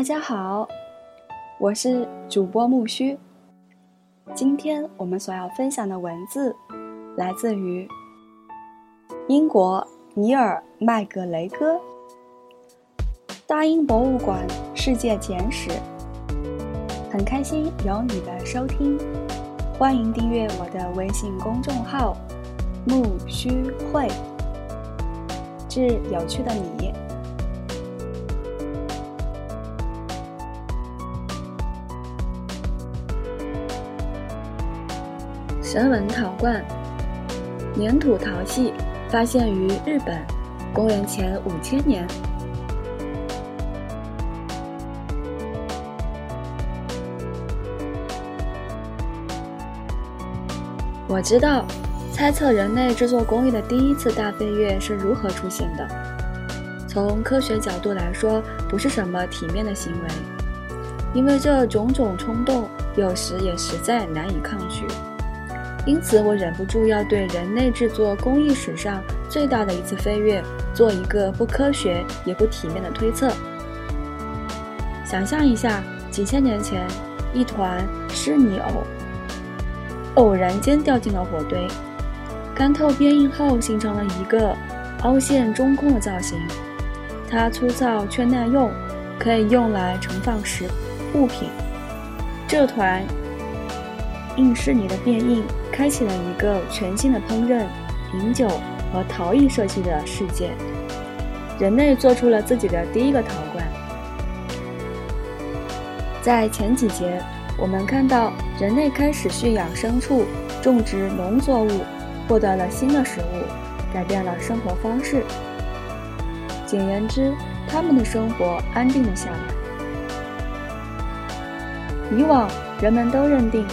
大家好，我是主播木须。今天我们所要分享的文字来自于英国尼尔麦格雷戈《大英博物馆世界简史》。很开心有你的收听，欢迎订阅我的微信公众号“木须会”，致有趣的你。神文陶罐，粘土陶器发现于日本，公元前五千年。我知道，猜测人类制作工艺的第一次大飞跃是如何出现的。从科学角度来说，不是什么体面的行为，因为这种种冲动有时也实在难以抗拒。因此，我忍不住要对人类制作工艺史上最大的一次飞跃做一个不科学也不体面的推测。想象一下，几千年前，一团湿泥偶偶然间掉进了火堆，干透变硬后形成了一个凹陷中空的造型。它粗糙却耐用，可以用来盛放食物品。这团硬湿泥的变硬。开启了一个全新的烹饪、饮酒和陶艺设计的世界。人类做出了自己的第一个陶罐。在前几节，我们看到人类开始驯养牲畜、种植农作物，获得了新的食物，改变了生活方式。简言之，他们的生活安定了下来。以往，人们都认定。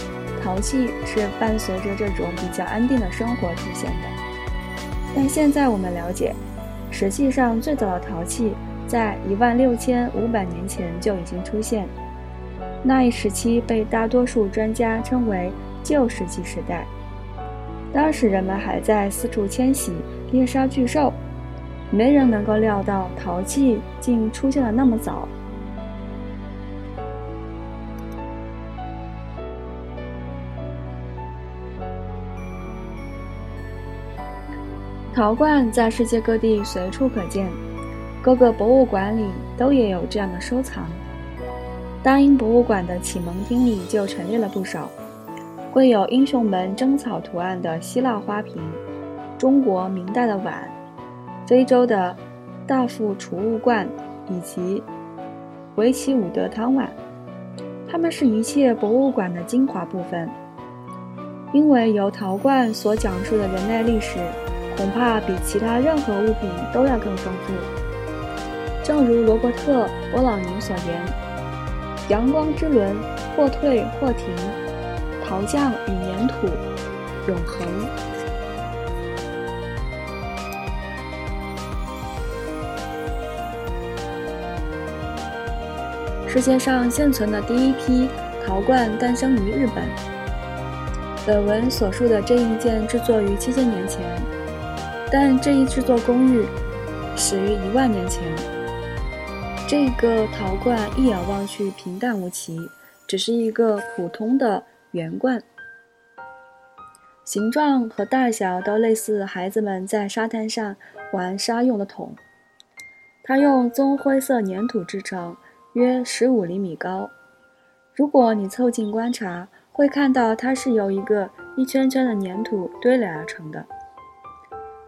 陶器是伴随着这种比较安定的生活出现的，但现在我们了解，实际上最早的陶器在一万六千五百年前就已经出现，那一时期被大多数专家称为旧石器时代。当时人们还在四处迁徙、猎杀巨兽，没人能够料到陶器竟出现的那么早。陶罐在世界各地随处可见，各个博物馆里都也有这样的收藏。大英博物馆的启蒙厅里就陈列了不少，绘有英雄们征草图案的希腊花瓶，中国明代的碗，非洲的大副储物罐，以及维奇伍德汤碗。它们是一切博物馆的精华部分，因为由陶罐所讲述的人类历史。恐怕比其他任何物品都要更丰富。正如罗伯特·波朗宁所言：“阳光之轮或退或停，陶匠与粘土，永恒。”世界上现存的第一批陶罐诞生于日本。本文所述的这一件制作于七千年前。但这一制作工艺始于一万年前。这个陶罐一眼望去平淡无奇，只是一个普通的圆罐，形状和大小都类似孩子们在沙滩上玩沙用的桶。它用棕灰色粘土制成，约十五厘米高。如果你凑近观察，会看到它是由一个一圈圈的粘土堆垒而成的。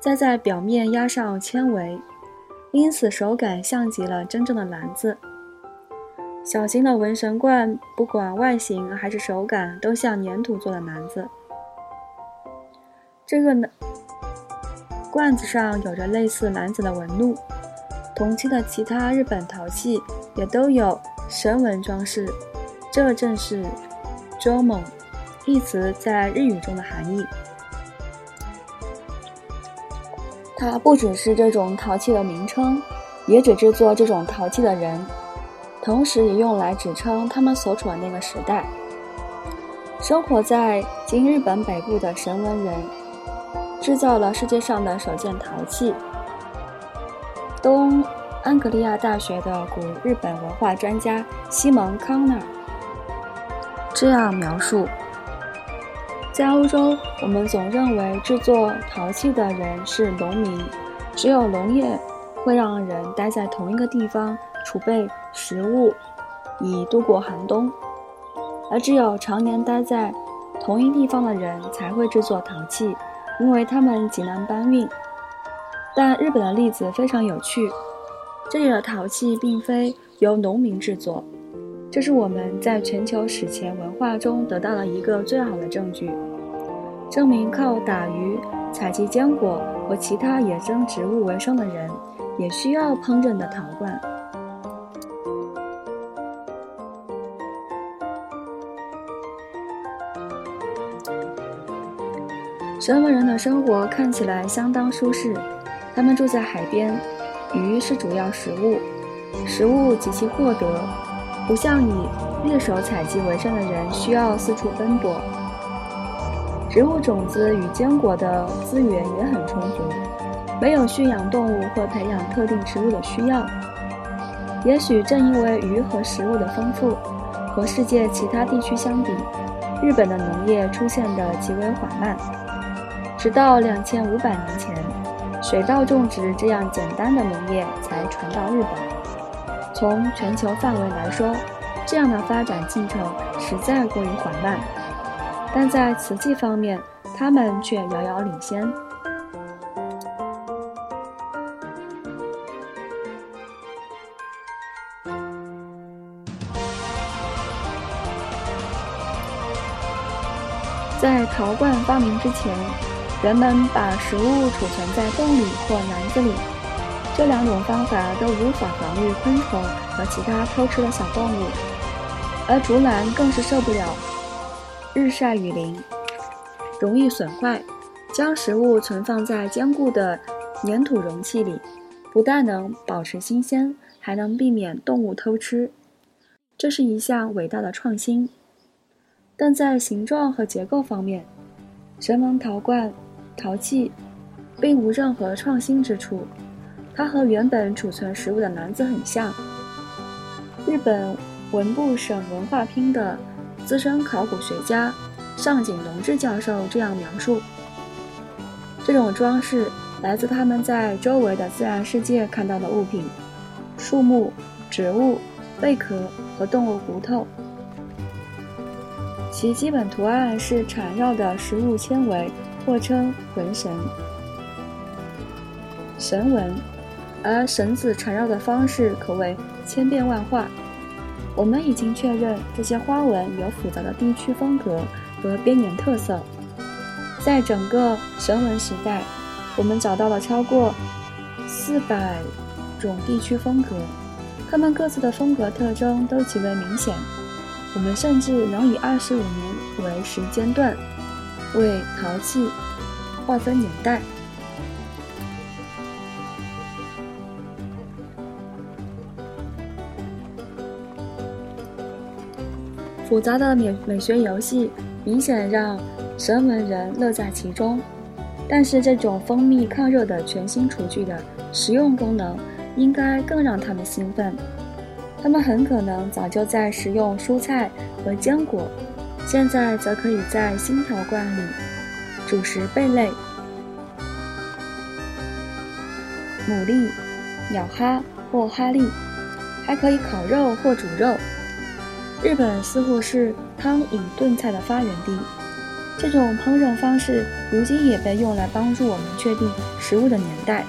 再在表面压上纤维，因此手感像极了真正的篮子。小型的文神罐，不管外形还是手感，都像粘土做的篮子。这个呢，罐子上有着类似篮子的纹路。同期的其他日本陶器也都有神纹装饰，这正是 “jomon” 一词在日语中的含义。它不只是这种陶器的名称，也指制作这种陶器的人，同时也用来指称他们所处的那个时代。生活在今日本北部的神文人，制造了世界上的首件陶器——东安格利亚大学的古日本文化专家西蒙康纳这样描述：在欧洲，我们总认为制作陶器的人是农民，只有农业会让人待在同一个地方储备食物，以度过寒冬，而只有常年待在同一地方的人才会制作陶器，因为他们极难搬运。但日本的例子非常有趣，这里的陶器并非由农民制作，这是我们在全球史前文化中得到了一个最好的证据，证明靠打鱼、采集坚果和其他野生植物为生的人，也需要烹饪的陶罐。神文人的生活看起来相当舒适。他们住在海边，鱼是主要食物，食物极其获得，不像以猎手采集为生的人需要四处奔波。植物种子与坚果的资源也很充足，没有驯养动物或培养特定植物的需要。也许正因为鱼和食物的丰富，和世界其他地区相比，日本的农业出现的极为缓慢，直到两千五百年前。水稻种植这样简单的农业才传到日本。从全球范围来说，这样的发展进程实在过于缓慢。但在瓷器方面，他们却遥遥领先。在陶罐发明之前。人们把食物储存在洞里或篮子里，这两种方法都无法防御昆虫和其他偷吃的小动物，而竹篮更是受不了日晒雨淋，容易损坏。将食物存放在坚固的粘土容器里，不但能保持新鲜，还能避免动物偷吃，这是一项伟大的创新。但在形状和结构方面，神门陶罐。陶器并无任何创新之处，它和原本储存食物的篮子很像。日本文部省文化厅的资深考古学家上井隆志教授这样描述：这种装饰来自他们在周围的自然世界看到的物品，树木、植物、贝壳和动物骨头，其基本图案是缠绕的食物纤维。或称纹绳、绳纹，而绳子缠绕的方式可谓千变万化。我们已经确认，这些花纹有复杂的地区风格和边缘特色。在整个绳纹时代，我们找到了超过四百种地区风格，它们各自的风格特征都极为明显。我们甚至能以二十五年为时间段。为陶器划分年代。复杂的美美学游戏明显让神文人乐在其中，但是这种蜂蜜抗热的全新厨具的实用功能应该更让他们兴奋。他们很可能早就在食用蔬菜和坚果。现在则可以在新陶罐里煮食贝类、牡蛎、鸟哈或哈利，还可以烤肉或煮肉。日本似乎是汤饮炖菜的发源地，这种烹饪方式如今也被用来帮助我们确定食物的年代。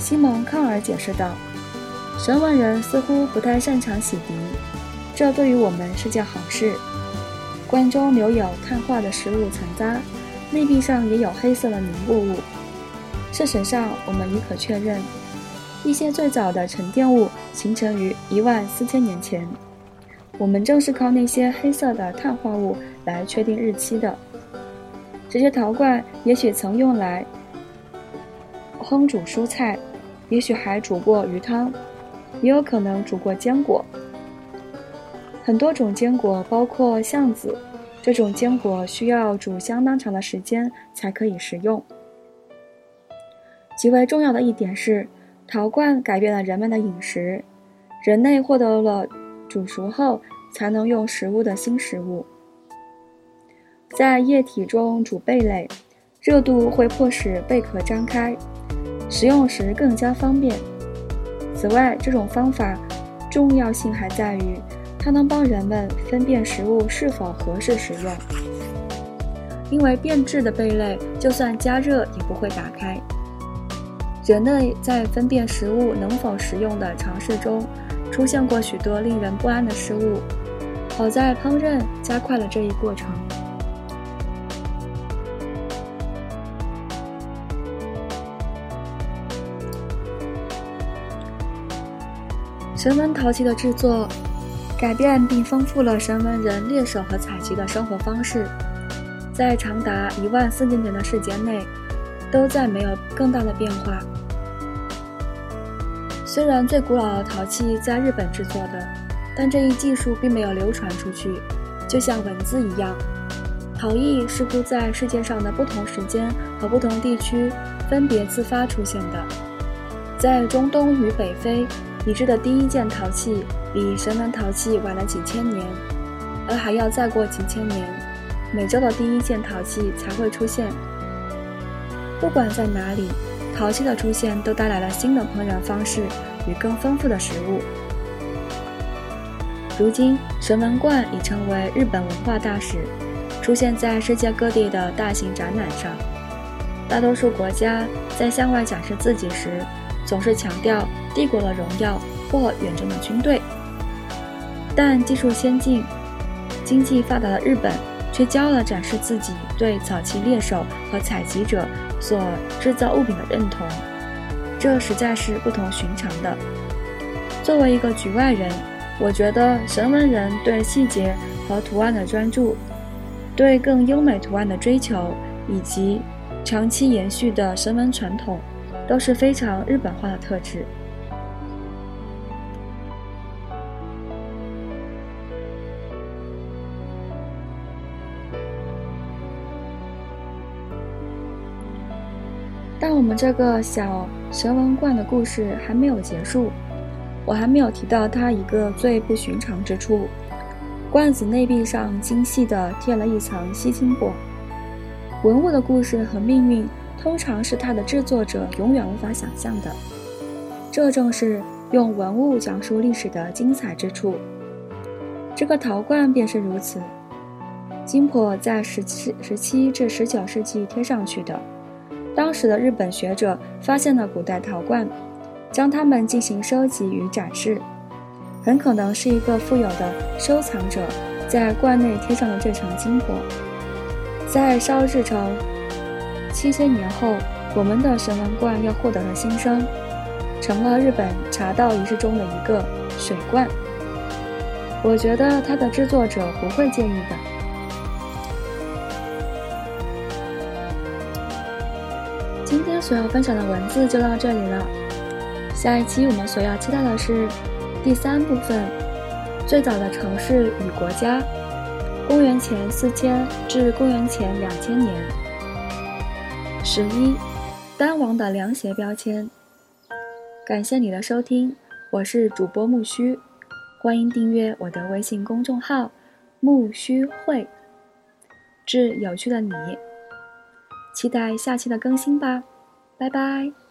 西蒙康尔解释道：“神文人似乎不太擅长洗涤，这对于我们是件好事。”罐中留有碳化的食物残渣，内壁上也有黑色的凝固物。事实上，我们已可确认，一些最早的沉淀物形成于一万四千年前。我们正是靠那些黑色的碳化物来确定日期的。这些陶罐也许曾用来烹煮蔬菜，也许还煮过鱼汤，也有可能煮过坚果。很多种坚果，包括橡子，这种坚果需要煮相当长的时间才可以食用。极为重要的一点是，陶罐改变了人们的饮食，人类获得了煮熟后才能用食物的新食物。在液体中煮贝类，热度会迫使贝壳张开，食用时更加方便。此外，这种方法重要性还在于，它能帮人们分辨食物是否合适食用。因为变质的贝类，就算加热也不会打开。人类在分辨食物能否食用的尝试中，出现过许多令人不安的失误。好在烹饪加快了这一过程。神文陶器的制作，改变并丰富了神文人猎手和采集的生活方式。在长达一万四千年的时间内，都在没有更大的变化。虽然最古老的陶器在日本制作的，但这一技术并没有流传出去，就像文字一样。陶艺是乎在世界上的不同时间和不同地区分别自发出现的。在中东与北非，已知的第一件陶器比神门陶器晚了几千年，而还要再过几千年。美洲的第一件陶器才会出现。不管在哪里，陶器的出现都带来了新的烹饪方式与更丰富的食物。如今，神文罐已成为日本文化大使，出现在世界各地的大型展览上。大多数国家在向外展示自己时，总是强调帝国的荣耀或远征的军队，但技术先进、经济发达的日本。却骄傲地展示自己对早期猎手和采集者所制造物品的认同，这实在是不同寻常的。作为一个局外人，我觉得神文人对细节和图案的专注，对更优美图案的追求，以及长期延续的神文传统，都是非常日本化的特质。我们这个小蛇纹罐的故事还没有结束，我还没有提到它一个最不寻常之处：罐子内壁上精细地贴了一层锡金箔。文物的故事和命运，通常是它的制作者永远无法想象的。这正是用文物讲述历史的精彩之处。这个陶罐便是如此，金箔在十七、十七至十九世纪贴上去的。当时的日本学者发现了古代陶罐，将它们进行收集与展示。很可能是一个富有的收藏者在罐内贴上了这层金箔。在烧制成七千年后，我们的神文罐又获得了新生，成了日本茶道仪式中的一个水罐。我觉得它的制作者不会介意的。所要分享的文字就到这里了。下一期我们所要期待的是第三部分：最早的城市与国家（公元前四千至公元前两千年）。十一，丹王的凉鞋标签。感谢你的收听，我是主播木须，欢迎订阅我的微信公众号“木须会”，致有趣的你。期待下期的更新吧，拜拜。